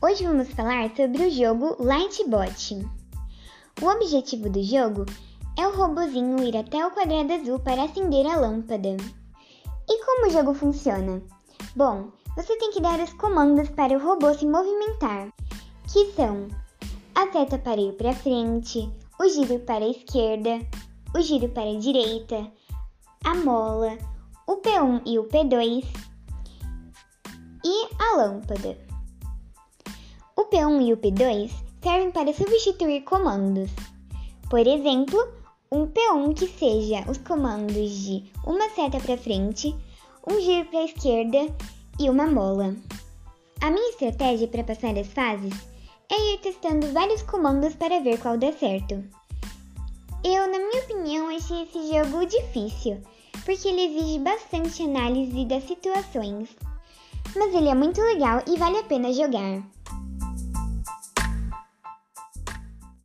Hoje vamos falar sobre o jogo Lightbot. O objetivo do jogo é o robozinho ir até o quadrado azul para acender a lâmpada. E como o jogo funciona? Bom, você tem que dar os comandos para o robô se movimentar, que são a seta para ir para frente, o giro para a esquerda, o giro para a direita, a mola, o P1 e o P2 e a lâmpada. O P1 e o P2 servem para substituir comandos. Por exemplo, um P1 que seja os comandos de uma seta para frente, um giro para a esquerda e uma mola. A minha estratégia para passar as fases é ir testando vários comandos para ver qual dá certo. Eu, na minha opinião, achei esse jogo difícil, porque ele exige bastante análise das situações. Mas ele é muito legal e vale a pena jogar.